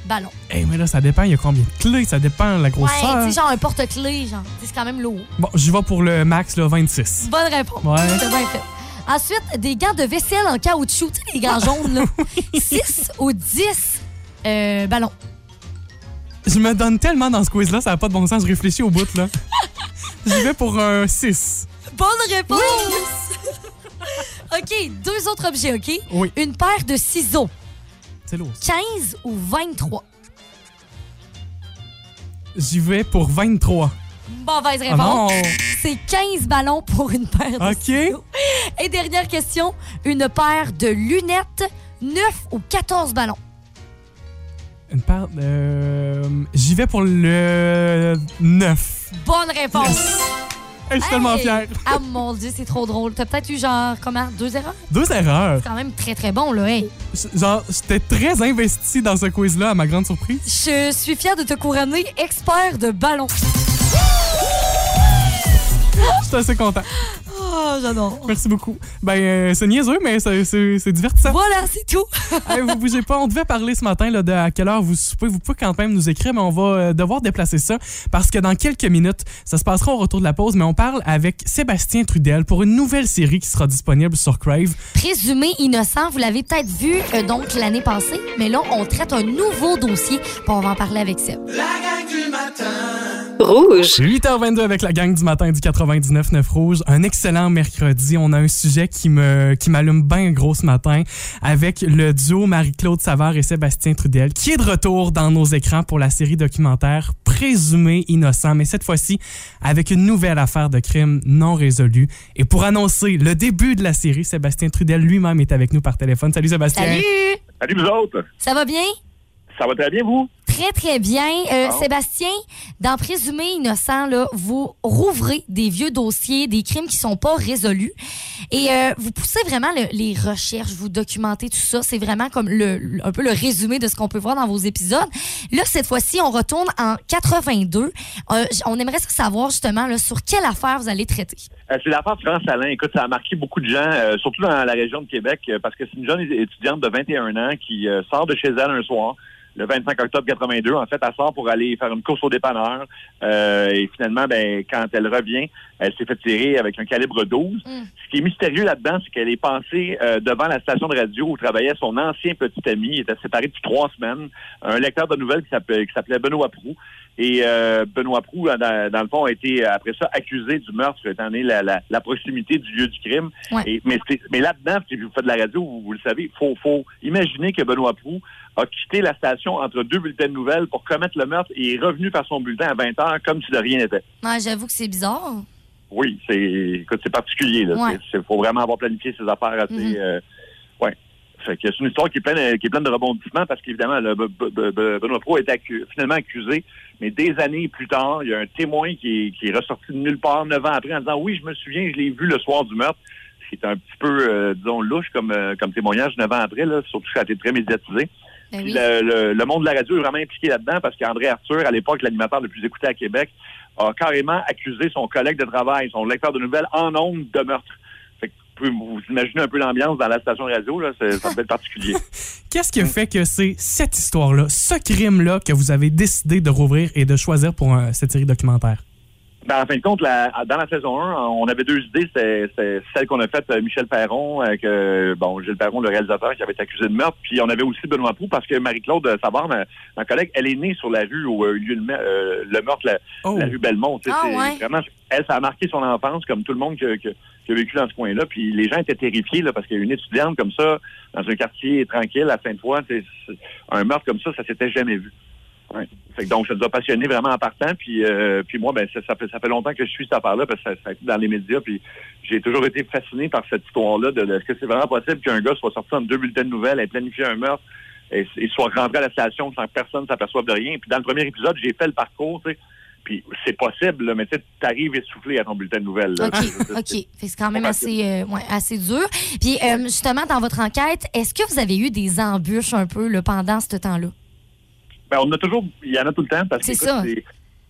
ballons. Eh, mais là, ça dépend. Il y a combien de clés? Ça dépend de la Ouais, grosseur. tu sais, genre un porte-clés, genre. C'est quand même lourd. Bon, j'y vais pour le max, là, 26. Bonne réponse. Ouais. C'est bien fait. Ensuite, des gants de vaisselle en caoutchouc, tu sais, les gants jaunes, là. [LAUGHS] 6 ou 10 euh, ballons. Je me donne tellement dans ce quiz-là, ça n'a pas de bon sens. Je réfléchis au bout, là. [LAUGHS] J'y vais pour un 6. Bonne réponse! [LAUGHS] OK, deux autres objets, OK? Oui. Une paire de ciseaux, C'est lourd. 15 ou 23. J'y vais pour 23. Mauvaise Ah réponse. C'est 15 ballons pour une paire de OK. ciseaux. Et dernière question, une paire de lunettes, 9 ou 14 ballons? Une de... euh, J'y vais pour le 9. Bonne réponse. Je suis tellement fier. Ah mon Dieu, c'est trop drôle. T'as peut-être eu genre, comment, deux erreurs? Deux erreurs. C'est quand même très très bon, là. Hey. Genre, j'étais très investi dans ce quiz-là, à ma grande surprise. Je suis fière de te couronner expert de ballon. Je suis assez content. Oh, j'adore. Merci beaucoup. Ben, euh, c'est niaiseux, mais c'est- divertissant. Voilà, c'est tout. [LAUGHS] Hey, vous bougez pas. On devait parler ce matin là, de à quelle heure vous soupez. Vous pouvez quand même nous écrire, mais on va euh, devoir déplacer ça parce que dans quelques minutes, ça se passera au retour de la pause, mais on parle avec Sébastien Trudel pour une nouvelle série qui sera disponible sur Crave. Présumé innocent, vous l'avez peut-être vu euh, donc l'année passée, mais là, on traite un nouveau dossier, puis on va en parler avec Seb. La gang du matin. Rouge. 8h22 avec la gang du matin du 99.9 Rouge. Un excellent mercredi. On a un sujet qui me qui m'allume bien gros ce matin avec le duo Marie-Claude Savard et Sébastien Trudel qui est de retour dans nos écrans pour la série documentaire Présumé innocent, mais cette fois-ci avec une nouvelle affaire de crime non résolue. Et pour annoncer le début de la série, Sébastien Trudel lui-même est avec nous par téléphone. Salut Sébastien. Salut! Salut vous autres. Ça va bien? Ça va très bien, vous? Très très, bien. Euh. Sébastien, dans Présumé innocent, là, vous rouvrez des vieux dossiers, des crimes qui sont pas résolus. Et euh, vous poussez vraiment le- les recherches, vous documentez tout ça. C'est vraiment comme le, le- un peu le résumé de ce qu'on peut voir dans vos épisodes. Là, cette fois-ci, on retourne en 82. Euh, on aimerait savoir justement là, sur quelle affaire vous allez traiter. Euh, c'est l'affaire France Alain. Écoute, ça a marqué beaucoup de gens, euh, surtout dans la région de Québec, euh, parce que c'est une jeune étudiante de 21 ans qui sort de chez elle un soir, le 25 octobre 82. En fait, elle sort pour aller faire une course au dépanneur. Euh, et finalement, ben, quand elle revient, elle s'est fait tirer avec un calibre 12. Ce qui est mystérieux là-dedans, c'est qu'elle est passée euh, devant la station de radio où travaillait son ancien petit ami. Il était séparé depuis trois semaines. Un lecteur de nouvelles qui s'appelait, Benoît Prou. Et euh, Benoît Prou, dans, dans le fond, a été, euh, après ça, accusé du meurtre, étant donné la, la, la proximité du lieu du crime. Et, mais là-dedans, si vous faites de la radio, vous, vous le savez, il faut, faut imaginer que Benoît Prou a quitté la station entre deux bulletins de nouvelles pour commettre le meurtre et est revenu faire son bulletin à 20 h comme si de rien n'était. Ouais, J'avoue que c'est bizarre. Oui, c'est écoute, c'est particulier. Il Ouais. faut vraiment avoir planifié ses affaires assez. Euh, ouais. Que c'est une histoire qui est pleine, qui est pleine de rebondissements parce qu'évidemment, Benoît Pro est accu- finalement accusé, mais des années plus tard, il y a un témoin qui est, qui est ressorti de nulle part neuf ans après en disant oui, je me souviens, je l'ai vu le soir du meurtre. Ce qui est un petit peu, euh, disons, louche comme, euh, comme témoignage neuf ans après, là, surtout que ça a été très médiatisé. Ben oui. le, le- le monde de la radio est vraiment impliqué là-dedans parce qu'André Arthur, à l'époque, l'animateur le plus écouté à Québec, a carrément accusé son collègue de travail, son lecteur de nouvelles, en ondes de meurtre. Fait que vous pouvez vous imaginez un peu l'ambiance dans la station de radio, là, ça peut être particulier. [LAUGHS] Qu'est-ce qui a fait que c'est cette histoire-là, ce crime-là, que vous avez décidé de rouvrir et de choisir pour un- cette série documentaire? Ben, en fin de compte, la- dans la saison 1, on avait deux idées. C'était c'était celle qu'on a faite, euh, Michel Perron, avec euh, bon, Gilles Perron, le réalisateur, qui avait été accusé de meurtre. Puis on avait aussi Benoît Proux, parce que Marie-Claude Savard, ma, ma collègue, elle est née sur la rue où a eu lieu le, euh, le meurtre, la, la rue Belmont. Tu sais, Ah, c'est ouais. Vraiment, elle, ça a marqué son enfance, comme tout le monde qui, a- qui a- qui a vécu dans ce coin-là. Puis les gens étaient terrifiés, là, parce qu'il y a une étudiante comme ça, dans un quartier tranquille à Sainte-Foy, tu sais, c'est- un meurtre comme ça, ça s'était jamais vu. Ouais. Fait que donc, ça nous a passionnés vraiment en partant. Puis, euh, puis moi, ben, ça, ça fait, ça fait longtemps que je suis cette affaire-là parce que ça, ça a été dans les médias. Puis j'ai toujours été fasciné par cette histoire-là de, de est-ce que c'est vraiment possible qu'un gars soit sorti en deux bulletins de nouvelles, ait planifié un meurtre et, et soit rentré à la station sans que personne s'aperçoive de rien. Puis dans le premier épisode, j'ai fait le parcours, tu sais. Puis c'est possible, là, mais tu arrives essoufflé à ton bulletin de nouvelles. là. OK. [LAUGHS] Que c'est quand même assez, euh, ouais, assez dur. Puis, euh, justement, dans votre enquête, est-ce que vous avez eu des embûches un peu là, pendant ce temps-là? Ben, on a toujours, il y en a tout le temps parce que écoute, ça.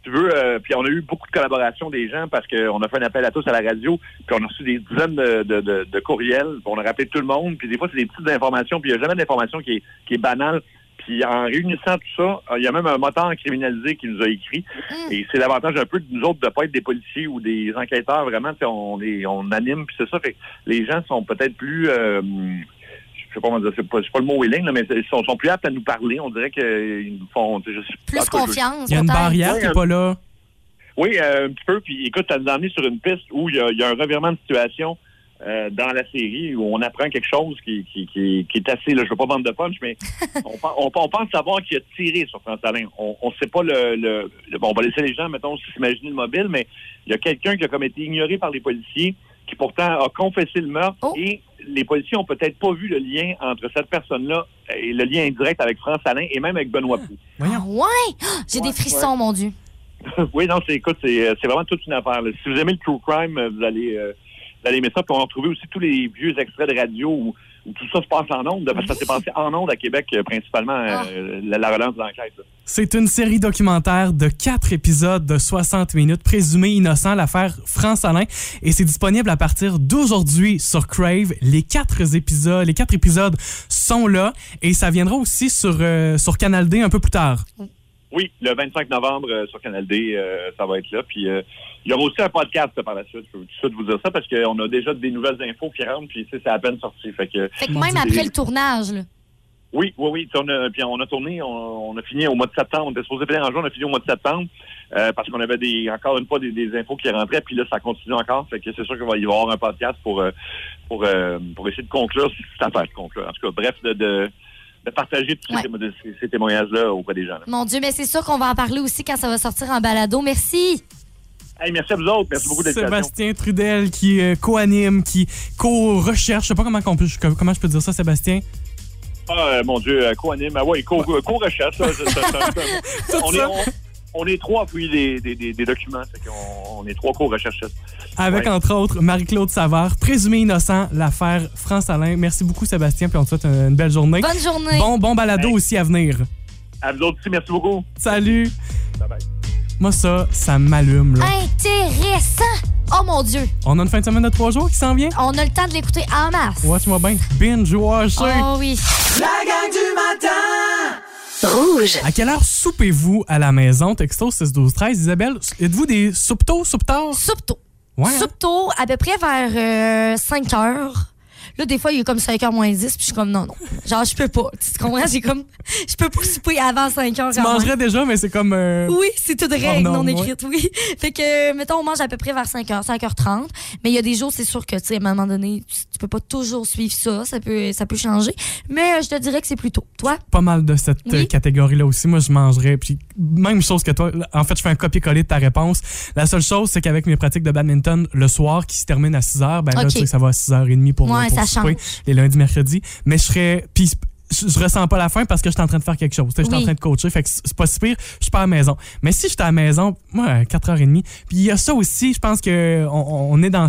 tu veux, euh, puis on a eu beaucoup de collaboration des gens parce qu'on a fait un appel à tous à la radio, puis on a reçu des dizaines de, de, de- de courriels, on a rappelé tout le monde, puis des fois c'est des petites informations, puis il n'y a jamais d'information qui est, qui est banale. Puis en réunissant tout ça, il y a même un moteur criminalisé qui nous a écrit. Et c'est l'avantage un peu de nous autres de pas être des policiers ou des enquêteurs. Vraiment, on, est, on anime, puis c'est ça. Fait que les gens sont peut-être plus... euh, sais pas comment dire, c'est pas, pas le mot willing, là, mais ils sont, sont plus aptes à nous parler. On dirait qu'ils nous font... je sais- Plus confiance, Il y a une barrière qui n'est pas là. oui, euh, un petit peu. Puis écoute, ça nous a amené sur une piste où il y a, il y a un revirement de situation euh, dans la série où on apprend quelque chose qui, qui, qui, qui est assez, là, je veux pas vendre de punch, mais [LAUGHS] on, pen- on, on pense savoir qui a tiré sur France Alain. On ne sait pas le, le, le- Bon, on va laisser les gens, mettons, s'imaginer le mobile, mais il y a quelqu'un qui a comme été ignoré par les policiers qui pourtant a confessé le meurtre et les policiers ont peut-être pas vu le lien entre cette personne-là et le lien indirect avec France Alain et même avec Benoît Pou. Ah ouais? Ah, J'ai des frissons, mon Dieu. [LAUGHS] oui, non, c'est écoute, c'est, euh, c'est vraiment toute une affaire. là. Si vous aimez le true crime, euh, vous allez, euh, vous allez aimer ça. Puis on a retrouvé aussi tous les vieux extraits de radio où tout ça se passe en ondes, parce que ça s'est passé en ondes à Québec, euh, principalement euh, la, la relance de l'enquête. C'est une série documentaire de quatre épisodes de 60 minutes, présumé innocent, l'affaire France Alain. Et c'est disponible à partir d'aujourd'hui sur Crave. Les quatre épisodes, les quatre épisodes sont là. Et ça viendra aussi sur, euh, sur Canal D un peu plus tard. Oui, le 25 novembre euh, sur Canal D, euh, ça va être là. Puis euh, il y aura aussi un podcast par la suite. Je peux tout de suite vous dire ça parce qu'on a déjà des nouvelles infos qui rentrent, puis c'est à peine sorti. Fait que, Fait que même après le tournage, là. Oui, oui, oui. Puis on a, puis on a tourné, on, on a fini au mois de septembre. On était supposé finir en juin, on a fini au mois de septembre euh, parce qu'on avait des, encore une fois des, des infos qui rentraient. Puis là, ça continue encore. Fait que c'est sûr qu'il va y avoir un podcast pour euh, pour euh, pour essayer de conclure cette affaire, de conclure. En tout cas, bref, de, de, de partager tous ces, témo- ces- ces témoignages-là auprès des gens. là. Mon Dieu, mais c'est sûr qu'on va en parler aussi quand ça va sortir en balado. Merci. Hey, merci à vous autres. Merci beaucoup d'être Sébastien Trudel qui euh, co-anime, qui co-recherche. Je sais pas comment, qu'on peut- comment je peux dire ça, Sébastien? Ah, euh, mon Dieu, euh, co-anime. Ah ouais, co- co-recherche. [LAUGHS] on, est, on, on est trois à fouiller des, des, des, des documents. Fait on est trois co-recherchistes. Avec, Ouais. entre autres, Marie-Claude Savard, présumé innocent, l'affaire France-Alain. Merci beaucoup, Sébastien, puis on te souhaite une belle journée. Bonne journée. Bon, bon balado aussi à venir. À vous autres aussi, merci beaucoup. Salut. Bye-bye. Moi, ça, ça m'allume, là. Intéressant. Oh mon Dieu. On a une fin de semaine de trois jours qui s'en vient? On a le temps de l'écouter en masse. Watch-moi bien. Binge watcher. Oh oui. La gang du matin! Rouge. À quelle heure soupez-vous à la maison? Texto 6 12 13 Isabelle, êtes-vous des soupes-tôt, soupe-tard? Soupe-tôt. Ouais. hein? Soupe-tôt, à peu près vers 5 heures. Là, des fois, il est comme 5 h moins 10, puis je suis comme non, non. Genre, je peux pas. Tu comprends? J'ai comme. Je peux pas souper avant 5 heures. Tu quand même. mangerais déjà, mais c'est comme. euh, Oui, c'est toute règle hors non norme, écrite, oui. [LAUGHS] Fait que, mettons, on mange à peu près vers 5h, 5h30. Mais il y a des jours, c'est sûr que, tu sais, à un moment donné, tu tu peux pas toujours suivre ça. Ça peut, ça peut changer. Mais euh, je te dirais que c'est plus tôt. Toi? pas mal de cette Oui. euh, catégorie-là aussi. Moi, je mangerais. Puis, même chose que toi. En fait, je fais un copier-coller de ta réponse. La seule chose, c'est qu'avec mes pratiques de badminton, le soir, qui se termine à 6 h, ben là, tu sais, ça va à 6h30 pour, Ouais, pour ça souper, change. les lundis, mercredis. Mais je serais. Puis, je, je ressens pas la faim parce que je suis en train de faire quelque chose. Je suis Oui. en train de coacher. Fait que c'est pas si pire. Je suis pas à la maison. Mais si j'étais à la maison, moi, à 4h30. Puis, il y a ça aussi. Je pense que on, on est dans.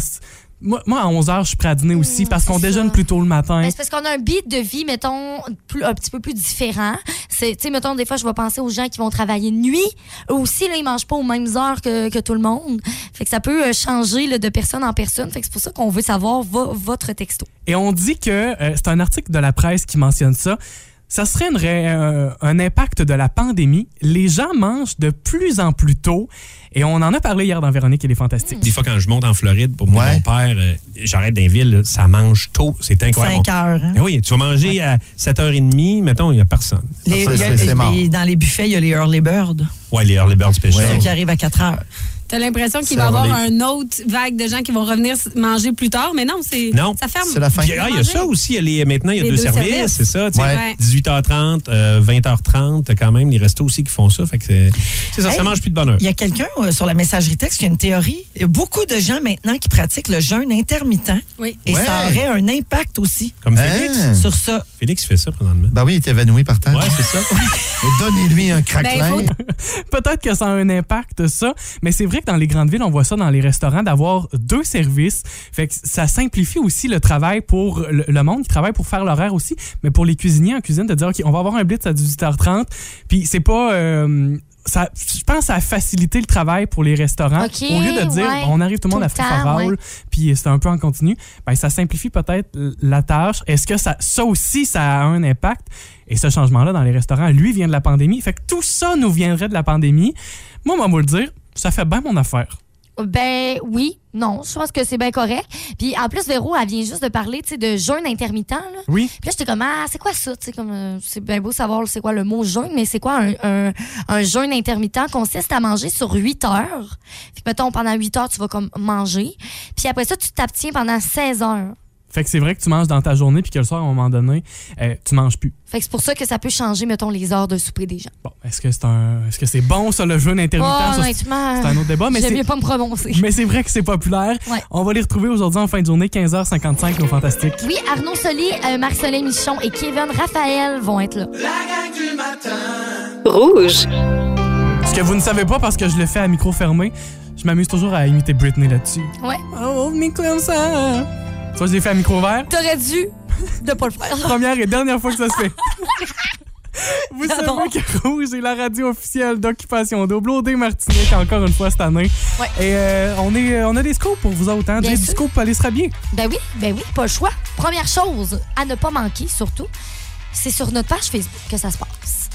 Moi, moi, à 11h, je suis prêt à dîner aussi parce qu'on déjeune plus tôt le matin. Ben, c'est parce qu'on a un beat de vie, mettons, plus, un petit peu plus différent. Tu sais, mettons, des fois, je vais penser aux gens qui vont travailler de nuit. Eux aussi, là, ils mangent pas aux mêmes heures que, que tout le monde. Fait que ça peut euh, changer là, de personne en personne. Fait que c'est pour ça qu'on veut savoir vo- votre texto. Et on dit que euh, c'est un article de la presse qui mentionne ça. Ça serait une euh, un impact de la pandémie. Les gens mangent de plus en plus tôt. Et on en a parlé hier dans Véronique et les Fantastiques. Des fois, quand je monte en Floride pour moi, mon père, euh, j'arrête villes, là, ça mange tôt. C'est incroyable. 5 heures. hein? Eh oui, tu vas manger à 7h30, mettons, il n'y a personne. Les- il y a- les- dans les buffets, il y a les early birds. Ouais, les early bird special. Ceux qui arrivent à 4 heures. T'as l'impression qu'il Ça va y avoir une autre vague de gens qui vont revenir manger plus tard, mais non, c'est Non. ça ferme. Puis, ah, il y a ça aussi. il y a les- maintenant, il y a Les deux, deux services, services. c'est ça. tu sais. Ouais. 18h30, euh, 20h30, t'as quand même les restos aussi qui font ça. Fait que c'est c'est ça, ça Hey, mange plus de bonheur. Il y a quelqu'un euh, sur la messagerie texte qui a une théorie. Il y a beaucoup de gens maintenant qui pratiquent le jeûne intermittent. Oui. Et Ouais. ça aurait un impact aussi Comme Hein? Félix. sur ça. Félix fait ça présentement. Ben oui, il est évanoui par terre. Ouais, c'est ça. [LAUGHS] Donnez-lui un craquelin. Ben, [LAUGHS] Peut-être que ça a un impact, ça. Mais c'est vrai que dans les grandes villes, on voit ça dans les restaurants, d'avoir deux services. Fait que ça simplifie aussi le travail pour le, le monde qui travaille pour faire l'horaire aussi. Mais pour les cuisiniers en cuisine, de dire, OK, on va avoir un blitz à 18h30. Puis c'est pas. euh, ça, je pense que ça a facilité le travail pour les restaurants. Au lieu de dire, ouais. on arrive tout le monde à free-for-all, ouais. puis c'est un peu en continu, ben, ça simplifie peut-être la tâche. Est-ce que ça, ça aussi, ça a un impact? Et ce changement-là dans les restaurants, lui, vient de la pandémie. Fait que tout ça nous viendrait de la pandémie. Moi, on va vous le dire, ça fait bien mon affaire. Ben oui, non, je pense que c'est bien correct. Puis en plus, Véro, elle vient juste de parler tu sais, de jeûne intermittent. Là. Oui. Puis là, j'étais comme, ah, c'est quoi ça? Comme, euh, c'est bien beau savoir c'est quoi le mot jeûne, mais c'est quoi un, un, un jeûne intermittent? consiste à manger sur 8 heures. Que, mettons, pendant 8 heures, tu vas comme manger. Puis après ça, tu t'abstiens pendant 16 heures. Fait que c'est vrai que tu manges dans ta journée, puis que le soir, à un moment donné, euh, tu manges plus. Fait que c'est pour ça que ça peut changer, mettons, les heures de souper des gens. Bon, est-ce que c'est un, est-ce que c'est bon, ça, le jeûne intermittent? Oh, c'est- honnêtement, c'est un autre débat, mais j'aime c'est, mieux pas me prononcer. mais c'est vrai que c'est populaire. Ouais. On va les retrouver aujourd'hui en fin de journée, 15h55, nos fantastiques. Oui, Arnaud Soli, euh, Marcelin Michon et Kevin Raphaël vont être là. Rouge. Ce que vous ne savez pas parce que je le fais à micro fermé, je m'amuse toujours à imiter Britney là-dessus. Ouais. Oh, mais comme ça. Vois, je l'ai fait à micro ouvert. T'aurais dû de pas le faire. Première et dernière fois que ça se fait. [LAUGHS] Vous Pardon. savez que Rouge est la radio officielle d'Occupation Double. OD Martinique, encore une fois cette année. Ouais. Et euh, on, est, on a des scopes pour vous autres. Hein? Bien du sûr. scope, allez se rhabiller. Ben oui, ben oui, pas le choix. Première chose à ne pas manquer, surtout, c'est sur notre page Facebook que ça se passe.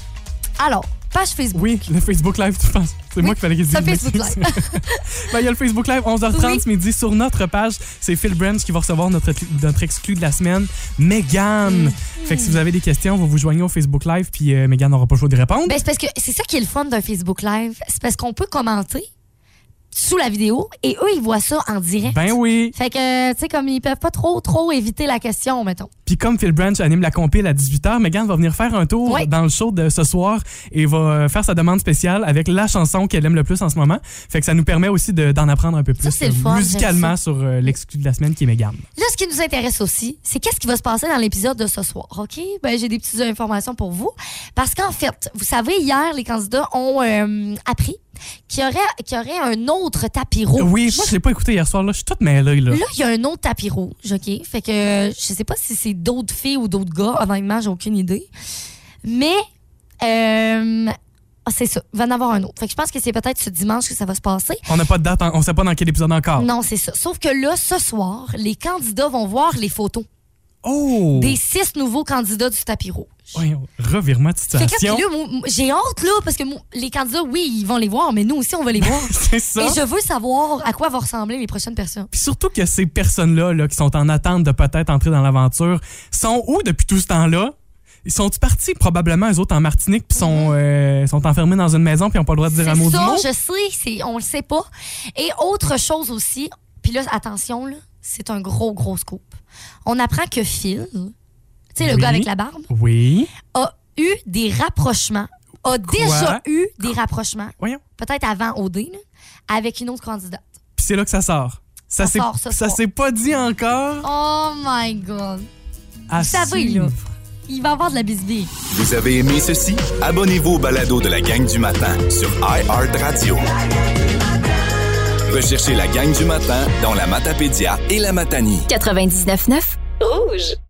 Alors, page Facebook. Oui, le Facebook Live, tu penses? C'est moi qui fallait qu'il dise. un Facebook. Live. [LAUGHS] Ben, Il y a le Facebook Live, 11h30 Oui. ce midi. Sur notre page, c'est Phil Branch qui va recevoir notre, notre exclu de la semaine, Megan. Fait que si vous avez des questions, vous vous joignez au Facebook Live, puis euh, Megan n'aura pas le choix de répondre. Ben, c'est parce que c'est ça qui est le fun d'un Facebook Live. C'est parce qu'on peut commenter sous la vidéo et eux, ils voient ça en direct. Ben oui. Fait que, tu sais, comme ils peuvent pas trop, trop éviter la question, mettons. Puis comme Phil Branch anime la compile à 18h, Megan va venir faire un tour dans le show de ce soir et va euh, faire sa demande spéciale avec la chanson qu'elle aime le plus en ce moment. Fait que ça nous permet aussi de- d'en apprendre un peu plus euh, fun, musicalement sur euh, l'exclu de la semaine qui est Megan. Là, ce qui nous intéresse aussi, c'est qu'est-ce qui va se passer dans l'épisode de ce soir, OK? Ben, j'ai des petites informations pour vous. Parce qu'en fait, vous savez, hier, les candidats ont euh, appris qu'il y, aurait, qu'il y aurait un autre tapis rouge. Oui, moi je l'ai pas écouté hier soir, là. je suis toute mêlée. Là. Là, il y a un autre tapis rouge, OK? Fait que je sais pas si c'est d'autres filles ou d'autres gars. Honnêtement, j'ai aucune idée. Mais, euh, ah, c'est ça. Il va en avoir un autre. Fait que je pense que c'est peut-être ce dimanche que ça va se passer. On n'a pas de date, en- on sait pas dans quel épisode encore. Non, c'est ça. Sauf que là, ce soir, les candidats vont voir les photos Oh! des six nouveaux candidats du tapis rouge. Voyons, revirement de situation. j'ai hâte, là, parce que moi, les candidats, oui, ils vont les voir, mais nous aussi, on va les voir. [LAUGHS] c'est ça. Et je veux savoir à quoi vont ressembler les prochaines personnes. Puis surtout que ces personnes-là là, qui sont en attente de peut-être entrer dans l'aventure sont où depuis tout ce temps-là? Ils sont partis? Probablement, eux autres, en Martinique, puis sont, euh, sont enfermés dans une maison, puis n'ont pas le droit de dire un mot Mhm. C'est du ça, mot? je sais, on le sait pas. Et autre chose aussi, puis là, attention, là, c'est un gros, gros scoop. On apprend que Phil, tu sais, le Oui. gars avec la barbe, Oui. a eu des rapprochements, a déjà eu des rapprochements, Voyons. peut-être avant OD, là, avec une autre candidate. Puis c'est là que ça sort. Ça, Ça s'est- pas dit encore. Oh my God. À Vous savez, là, il va avoir de la bisbille. Vous avez aimé ceci? Abonnez-vous au balado de la gang du matin sur iHeartRadio. Recherchez la gang du matin dans la Matapédia et la Matanie. 99.9 Rouge.